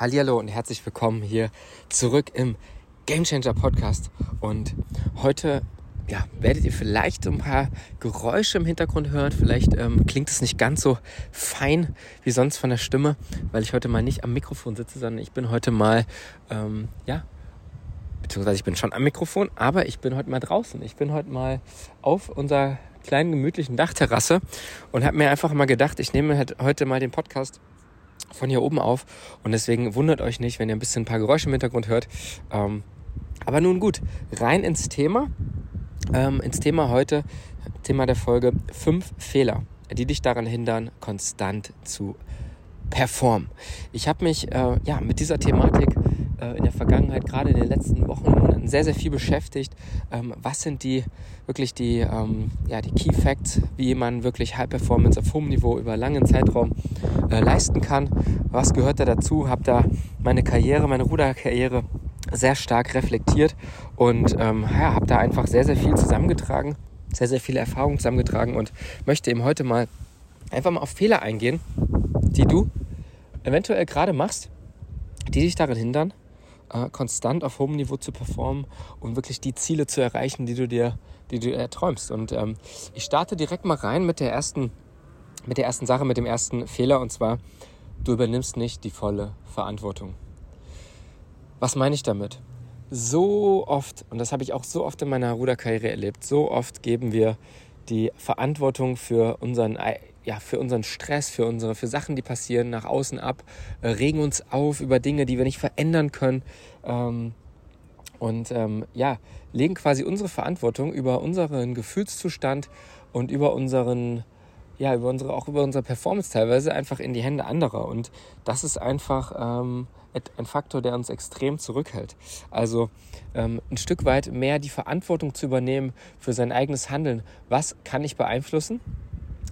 Hallihallo und herzlich willkommen hier zurück im Game Changer Podcast. Und heute ja, werdet ihr vielleicht ein paar Geräusche im Hintergrund hören. Vielleicht ähm, klingt es nicht ganz so fein wie sonst von der Stimme, weil ich heute mal nicht am Mikrofon sitze, sondern ich bin heute mal, ähm, ja, beziehungsweise ich bin schon am Mikrofon, aber ich bin heute mal draußen. Ich bin heute mal auf unserer kleinen gemütlichen Dachterrasse und habe mir einfach mal gedacht, ich nehme halt heute mal den Podcast von hier oben auf. Und deswegen wundert euch nicht, wenn ihr ein bisschen ein paar Geräusche im Hintergrund hört. Ähm, aber nun gut, rein ins Thema. Ähm, ins Thema heute, Thema der Folge, fünf Fehler, die dich daran hindern, konstant zu performen. Ich habe mich äh, ja, mit dieser Thematik äh, in der Vergangenheit, gerade in den letzten Wochen sehr, sehr viel beschäftigt. Ähm, was sind die wirklich die, ähm, ja, die Key Facts, wie man wirklich High Performance auf hohem Niveau über langen Zeitraum äh, leisten kann? Was gehört da dazu? Habe da meine Karriere, meine Ruderkarriere sehr stark reflektiert und ähm, ja, habe da einfach sehr, sehr viel zusammengetragen, sehr, sehr viele Erfahrungen zusammengetragen und möchte eben heute mal einfach mal auf Fehler eingehen, die du eventuell gerade machst, die dich daran hindern, äh, konstant auf hohem Niveau zu performen und wirklich die Ziele zu erreichen, die du dir, die du erträumst. Und ähm, ich starte direkt mal rein mit der ersten, mit der ersten Sache, mit dem ersten Fehler und zwar, du übernimmst nicht die volle Verantwortung. Was meine ich damit? So oft, und das habe ich auch so oft in meiner Ruderkarriere erlebt, so oft geben wir die Verantwortung für unseren ja, für unseren Stress, für unsere, für Sachen, die passieren, nach außen ab, äh, regen uns auf über Dinge, die wir nicht verändern können. Ähm, und ähm, ja, legen quasi unsere Verantwortung über unseren Gefühlszustand und über unseren, ja, über unsere, auch über unsere Performance teilweise einfach in die Hände anderer. Und das ist einfach ähm, ein Faktor, der uns extrem zurückhält. Also ähm, ein Stück weit mehr die Verantwortung zu übernehmen für sein eigenes Handeln. Was kann ich beeinflussen?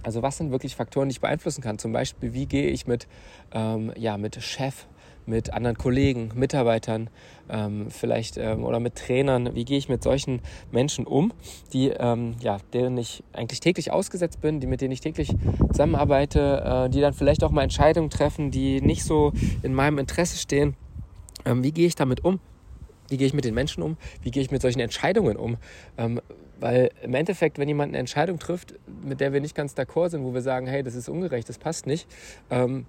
Also was sind wirklich Faktoren, die ich beeinflussen kann? Zum Beispiel, wie gehe ich mit, ähm, ja, mit Chef, mit anderen Kollegen, Mitarbeitern, ähm, vielleicht ähm, oder mit Trainern, wie gehe ich mit solchen Menschen um, die, ähm, ja, denen ich eigentlich täglich ausgesetzt bin, die mit denen ich täglich zusammenarbeite, äh, die dann vielleicht auch mal Entscheidungen treffen, die nicht so in meinem Interesse stehen. Ähm, wie gehe ich damit um? Wie gehe ich mit den Menschen um? Wie gehe ich mit solchen Entscheidungen um? Ähm, weil im Endeffekt, wenn jemand eine Entscheidung trifft, mit der wir nicht ganz d'accord sind, wo wir sagen, hey, das ist ungerecht, das passt nicht, ähm,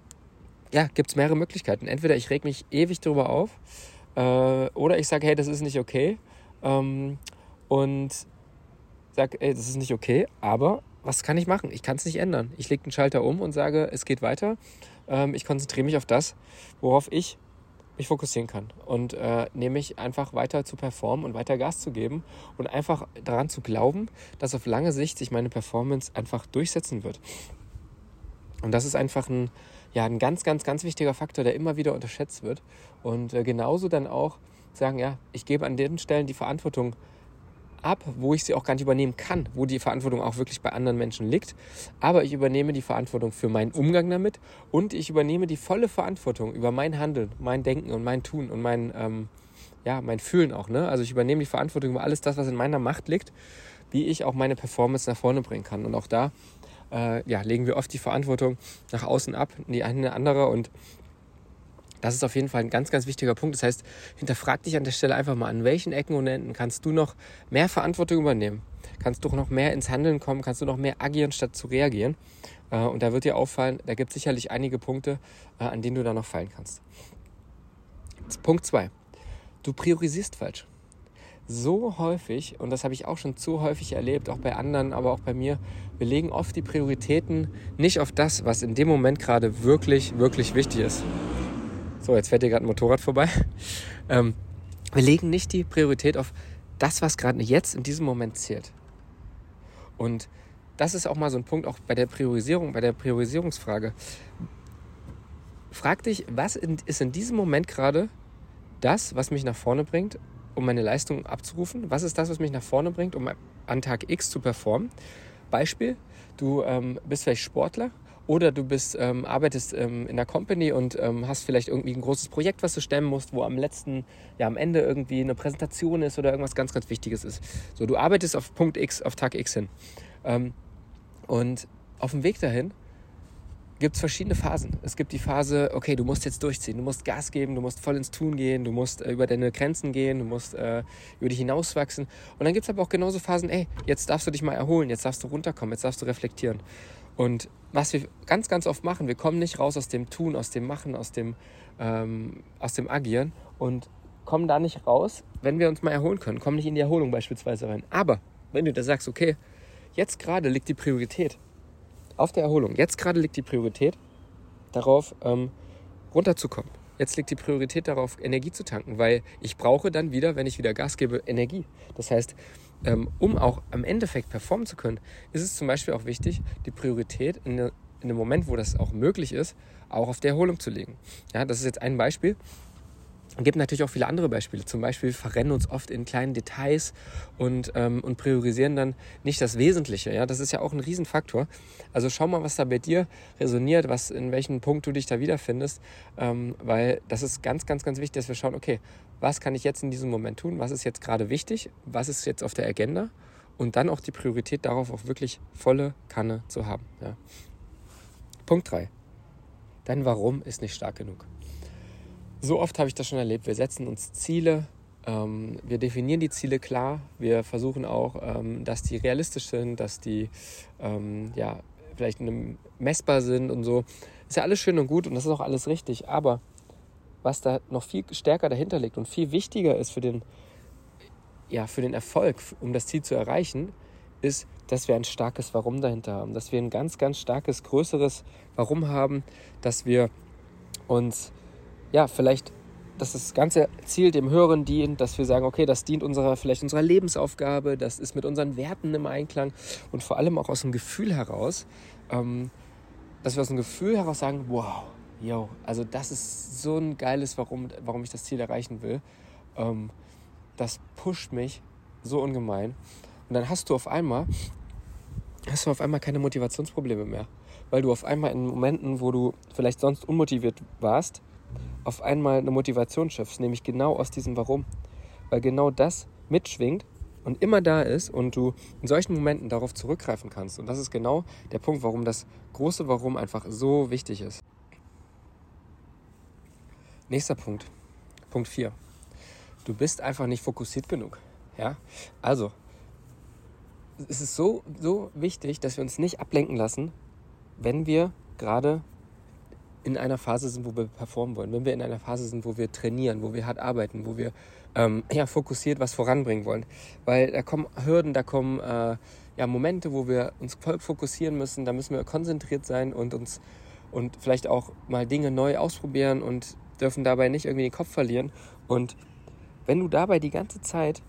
ja, gibt es mehrere Möglichkeiten. Entweder ich reg mich ewig darüber auf äh, oder ich sage, hey, das ist nicht okay ähm, und sage, hey, das ist nicht okay, aber was kann ich machen? Ich kann es nicht ändern. Ich lege den Schalter um und sage, es geht weiter. Ähm, ich konzentriere mich auf das, worauf ich mich fokussieren kann und äh, nämlich einfach weiter zu performen und weiter Gas zu geben und einfach daran zu glauben, dass auf lange Sicht sich meine Performance einfach durchsetzen wird. Und das ist einfach ein, ja, ein ganz, ganz, ganz wichtiger Faktor, der immer wieder unterschätzt wird. Und äh, genauso dann auch sagen, ja, ich gebe an den Stellen die Verantwortung ab, wo ich sie auch gar nicht übernehmen kann, wo die Verantwortung auch wirklich bei anderen Menschen liegt. Aber ich übernehme die Verantwortung für meinen Umgang damit und ich übernehme die volle Verantwortung über mein Handeln, mein Denken und mein Tun und mein, ähm, ja, mein Fühlen auch. Ne? Also ich übernehme die Verantwortung über alles das, was in meiner Macht liegt, wie ich auch meine Performance nach vorne bringen kann. Und auch da äh, ja, legen wir oft die Verantwortung nach außen ab, in die eine andere und das ist auf jeden Fall ein ganz, ganz wichtiger Punkt. Das heißt, hinterfrag dich an der Stelle einfach mal, an welchen Ecken und Enden kannst du noch mehr Verantwortung übernehmen? Kannst du noch mehr ins Handeln kommen? Kannst du noch mehr agieren, statt zu reagieren? Äh, und da wird dir auffallen, da gibt es sicherlich einige Punkte, äh, an denen du da noch fallen kannst. Punkt 2. Du priorisierst falsch. So häufig, und das habe ich auch schon zu häufig erlebt, auch bei anderen, aber auch bei mir, wir legen oft die Prioritäten nicht auf das, was in dem Moment gerade wirklich, wirklich wichtig ist. So, jetzt fährt hier gerade ein Motorrad vorbei. Ähm, wir legen nicht die Priorität auf das, was gerade jetzt in diesem Moment zählt. Und das ist auch mal so ein Punkt, auch bei der Priorisierung, bei der Priorisierungsfrage. Frag dich, was ist in diesem Moment gerade das, was mich nach vorne bringt, um meine Leistung abzurufen? Was ist das, was mich nach vorne bringt, um an Tag X zu performen? Beispiel, du ähm, bist vielleicht Sportler oder du bist, ähm, arbeitest ähm, in der Company und ähm, hast vielleicht irgendwie ein großes Projekt, was du stemmen musst, wo am letzten, ja am Ende irgendwie eine Präsentation ist oder irgendwas ganz, ganz Wichtiges ist. So, du arbeitest auf Punkt X, auf Tag X hin. Ähm, und auf dem Weg dahin gibt es verschiedene Phasen. Es gibt die Phase, okay, du musst jetzt durchziehen, du musst Gas geben, du musst voll ins Tun gehen, du musst äh, über deine Grenzen gehen, du musst äh, über dich hinauswachsen. Und dann gibt es aber auch genauso Phasen, ey, jetzt darfst du dich mal erholen, jetzt darfst du runterkommen, jetzt darfst du reflektieren. Und was wir ganz, ganz oft machen, wir kommen nicht raus aus dem Tun, aus dem Machen, aus dem, ähm, aus dem Agieren und kommen da nicht raus, wenn wir uns mal erholen können, kommen nicht in die Erholung beispielsweise rein. Aber wenn du da sagst, okay, jetzt gerade liegt die Priorität auf der Erholung. Jetzt gerade liegt die Priorität darauf, ähm, runterzukommen. Jetzt liegt die Priorität darauf, Energie zu tanken, weil ich brauche dann wieder, wenn ich wieder Gas gebe, Energie. Das heißt, um auch am Endeffekt performen zu können, ist es zum Beispiel auch wichtig, die Priorität in, einem Moment, wo das auch möglich ist, auch auf die Erholung zu legen. Ja, das ist jetzt ein Beispiel. Es gibt natürlich auch viele andere Beispiele. Zum Beispiel verrennen uns oft in kleinen Details und, ähm, und priorisieren dann nicht das Wesentliche. Ja? Das ist ja auch ein Riesenfaktor. Also schau mal, was da bei dir resoniert, was, in welchem Punkt du dich da wiederfindest. Ähm, weil das ist ganz, ganz, ganz wichtig, dass wir schauen, okay, was kann ich jetzt in diesem Moment tun? Was ist jetzt gerade wichtig? Was ist jetzt auf der Agenda? Und dann auch die Priorität darauf, auch wirklich volle Kanne zu haben. Ja? Punkt 3. Dein Warum ist nicht stark genug so oft habe ich das schon erlebt. Wir setzen uns Ziele, ähm, wir definieren die Ziele klar, wir versuchen auch, ähm, dass die realistisch sind, dass die ähm, ja, vielleicht messbar sind und so. Ist ja alles schön und gut und das ist auch alles richtig, aber was da noch viel stärker dahinter liegt und viel wichtiger ist für den, ja, für den Erfolg, um das Ziel zu erreichen, ist, dass wir ein starkes Warum dahinter haben, dass wir ein ganz, ganz starkes, größeres Warum haben, dass wir uns ja, vielleicht, dass das ganze Ziel dem Höheren dient, dass wir sagen, okay, das dient unserer, vielleicht unserer Lebensaufgabe, das ist mit unseren Werten im Einklang und vor allem auch aus dem Gefühl heraus, ähm, dass wir aus dem Gefühl heraus sagen, wow, yo, also das ist so ein geiles, warum, warum ich das Ziel erreichen will. Ähm, das pusht mich so ungemein. Und dann hast du auf einmal, hast du auf einmal keine Motivationsprobleme mehr. Weil du auf einmal in Momenten, wo du vielleicht sonst unmotiviert warst, auf einmal eine Motivation schöpfst, nämlich genau aus diesem Warum. Weil genau das mitschwingt und immer da ist und du in solchen Momenten darauf zurückgreifen kannst. Und das ist genau der Punkt, warum das große Warum einfach so wichtig ist. Nächster Punkt. Punkt 4. Du bist einfach nicht fokussiert genug. Ja? Also, es ist so, so wichtig, dass wir uns nicht ablenken lassen, wenn wir gerade in einer Phase sind, wo wir performen wollen, wenn wir in einer Phase sind, wo wir trainieren, wo wir hart arbeiten, wo wir ähm, ja, fokussiert was voranbringen wollen. Weil da kommen Hürden, da kommen äh, ja, Momente, wo wir uns voll fokussieren müssen, da müssen wir konzentriert sein und uns und vielleicht auch mal Dinge neu ausprobieren und dürfen dabei nicht irgendwie den Kopf verlieren. Und wenn du dabei die ganze Zeit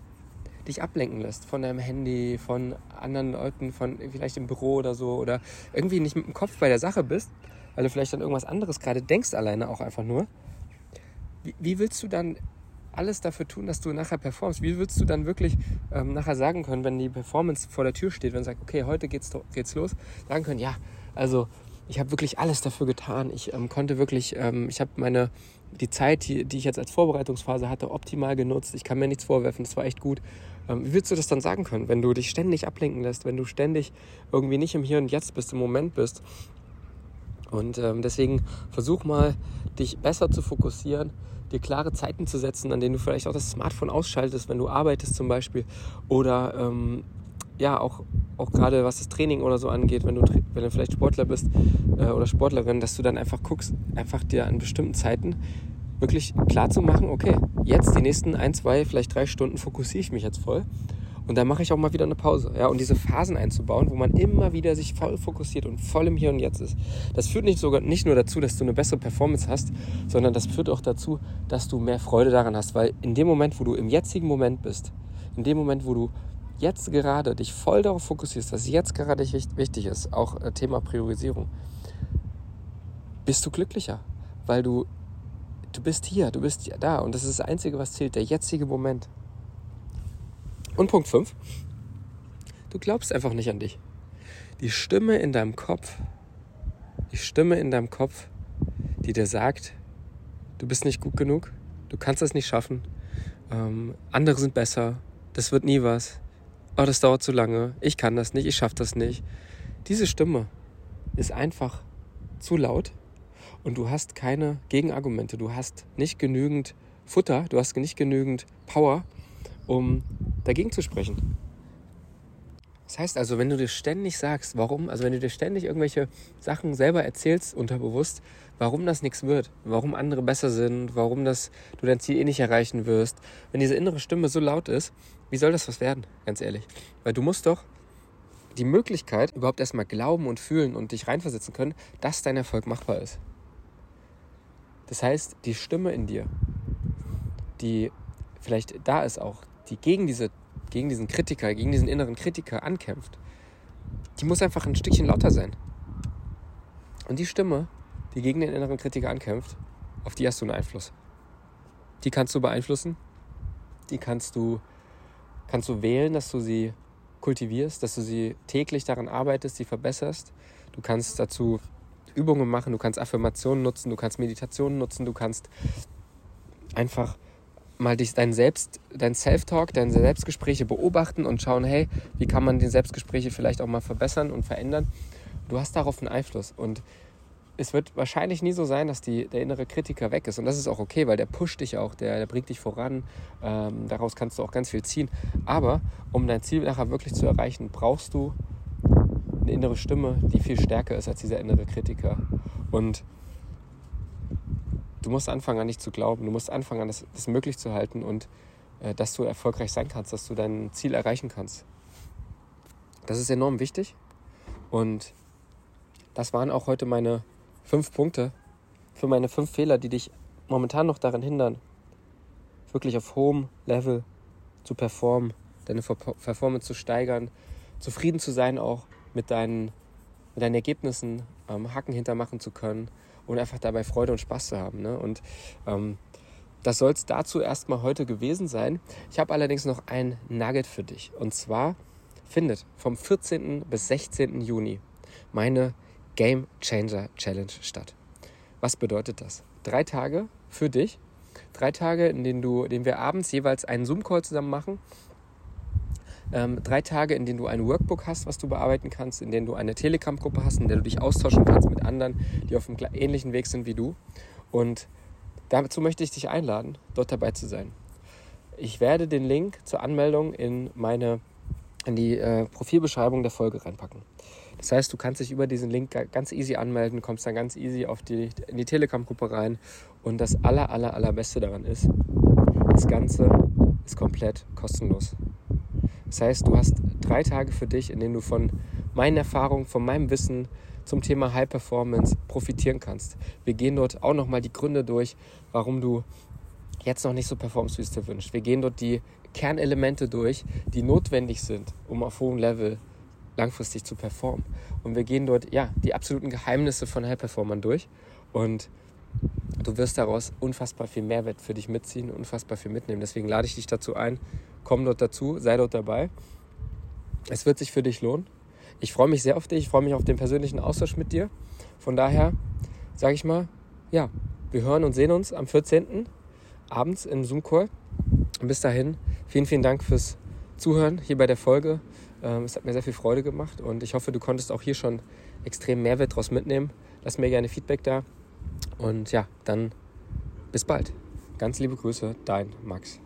dich ablenken lässt von deinem Handy, von anderen Leuten, von vielleicht im Büro oder so oder irgendwie nicht mit dem Kopf bei der Sache bist, weil du vielleicht an irgendwas anderes gerade denkst, alleine auch einfach nur. Wie, wie, willst du dann alles dafür tun, dass du nachher performst? Wie willst du dann wirklich ähm, nachher sagen können, wenn die Performance vor der Tür steht, wenn du sagst, okay, heute geht's, geht's los, sagen können, ja, also ich habe wirklich alles dafür getan. Ich ähm, konnte wirklich, ähm, ich habe meine, die Zeit, die, die ich jetzt als Vorbereitungsphase hatte, optimal genutzt. Ich kann mir nichts vorwerfen, das war echt gut. Ähm, wie willst du das dann sagen können, wenn du dich ständig ablenken lässt, wenn du ständig irgendwie nicht im Hier und Jetzt bist, im Moment bist und ähm, deswegen versuch mal, dich besser zu fokussieren, dir klare Zeiten zu setzen, an denen du vielleicht auch das Smartphone ausschaltest, wenn du arbeitest zum Beispiel. Oder ähm, ja, auch, auch gerade was das Training oder so angeht, wenn du, wenn du vielleicht Sportler bist äh, oder Sportlerin, dass du dann einfach guckst, einfach dir an bestimmten Zeiten wirklich klar zu machen, okay, jetzt die nächsten ein, zwei, vielleicht drei Stunden fokussiere ich mich jetzt voll und dann mache ich auch mal wieder eine Pause. Ja? Und diese Phasen einzubauen, wo man immer wieder sich voll fokussiert und voll im Hier und Jetzt ist. Das führt nicht, sogar, nicht nur dazu, dass du eine bessere Performance hast, sondern das führt auch dazu, dass du mehr Freude daran hast. Weil in dem Moment, wo du im jetzigen Moment bist, in dem Moment, wo du jetzt gerade dich voll darauf fokussierst, was jetzt gerade wichtig ist, auch äh, Thema Priorisierung, bist du glücklicher, weil du du bist hier, du bist da und das ist das Einzige, was zählt, der jetzige Moment. Und Punkt 5. Du glaubst einfach nicht an dich. Die Stimme in deinem Kopf, die Stimme in deinem Kopf, die dir sagt, du bist nicht gut genug, du kannst das nicht schaffen, ähm, andere sind besser, das wird nie was, oh, das dauert zu lange, ich kann das nicht, ich schaffe das nicht. Diese Stimme ist einfach zu laut und du hast keine Gegenargumente, du hast nicht genügend Futter, du hast nicht genügend Power, um dagegen zu sprechen. Das heißt also, wenn du dir ständig sagst, warum, also wenn du dir ständig irgendwelche Sachen selber erzählst, unterbewusst, warum das nichts wird, warum andere besser sind, warum das, du dein Ziel eh nicht erreichen wirst, wenn diese innere Stimme so laut ist, wie soll das was werden, ganz ehrlich? Weil du musst doch die Möglichkeit überhaupt erstmal glauben und fühlen und dich reinversetzen können, dass dein Erfolg machbar ist. Das heißt, die Stimme in dir, die vielleicht da ist auch, die gegen diese gegen diesen Kritiker, gegen diesen inneren Kritiker ankämpft, die muss einfach ein Stückchen lauter sein. Und die Stimme, die gegen den inneren Kritiker ankämpft, auf die hast du einen Einfluss. Die kannst du beeinflussen. Die kannst du, kannst du wählen, dass du sie kultivierst, dass du sie täglich daran arbeitest, sie verbesserst. Du kannst dazu Übungen machen, du kannst Affirmationen nutzen, du kannst Meditationen nutzen, du kannst einfach mal dich, dein Selbst, dein Self-Talk, deine Selbstgespräche beobachten und schauen, hey, wie kann man die Selbstgespräche vielleicht auch mal verbessern und verändern. Du hast darauf einen Einfluss und es wird wahrscheinlich nie so sein, dass die, der innere Kritiker weg ist. Und das ist auch okay, weil der pusht dich auch, der, der bringt dich voran. Ähm, daraus kannst du auch ganz viel ziehen. Aber um dein Ziel nachher wirklich zu erreichen, brauchst du eine innere Stimme, die viel stärker ist als dieser innere Kritiker. Und du musst anfangen an dich zu glauben, du musst anfangen an das, das möglich zu halten und äh, dass du erfolgreich sein kannst, dass du dein Ziel erreichen kannst. Das ist enorm wichtig. Und das waren auch heute meine fünf Punkte für meine fünf Fehler, die dich momentan noch daran hindern, wirklich auf hohem Level zu performen, deine Performance zu steigern, zufrieden zu sein auch mit deinen, mit deinen Ergebnissen, ähm, Hacken hintermachen zu können und einfach dabei Freude und Spaß zu haben. Ne? Und ähm, das soll es dazu erstmal heute gewesen sein. Ich habe allerdings noch ein Nugget für dich. Und zwar findet vom 14. bis 16. Juni meine Game Changer Challenge statt. Was bedeutet das? Drei Tage für dich. Drei Tage, in denen, du, in denen wir abends jeweils einen Zoom-Call zusammen machen ähm, drei Tage, in denen du ein Workbook hast, was du bearbeiten kannst, in denen du eine Telegram-Gruppe hast, in der du dich austauschen kannst mit anderen, die auf einem ähnlichen Weg sind wie du. Und dazu möchte ich dich einladen, dort dabei zu sein. Ich werde den Link zur Anmeldung in meine in die äh, Profilbeschreibung der Folge reinpacken. Das heißt, du kannst dich über diesen Link ganz easy anmelden, kommst dann ganz easy auf die, in die Telegram-Gruppe rein. Und das aller, aller, allerbeste daran ist, das Ganze ist komplett kostenlos. Das heißt, du hast drei Tage für dich, in denen du von meinen Erfahrungen, von meinem Wissen zum Thema High Performance profitieren kannst. Wir gehen dort auch nochmal die Gründe durch, warum du jetzt noch nicht so performst, wie es dir wünscht. Wir gehen dort die Kernelemente durch, die notwendig sind, um auf hohem Level langfristig zu performen. Und wir gehen dort ja die absoluten Geheimnisse von High Performern durch und du wirst daraus unfassbar viel Mehrwert für dich mitziehen, unfassbar viel mitnehmen. Deswegen lade ich dich dazu ein, komm dort dazu, sei dort dabei. Es wird sich für dich lohnen. Ich freue mich sehr auf dich, ich freue mich auf den persönlichen Austausch mit dir. Von daher sage ich mal, ja, wir hören und sehen uns am 14. abends im Zoom-Call. Bis dahin, vielen, vielen Dank fürs Zuhören hier bei der Folge. Ähm, es hat mir sehr viel Freude gemacht und ich hoffe, du konntest auch hier schon extrem Mehrwert daraus mitnehmen. Lass mir gerne Feedback da. Und ja, dann bis bald. Ganz liebe Grüße, dein Max.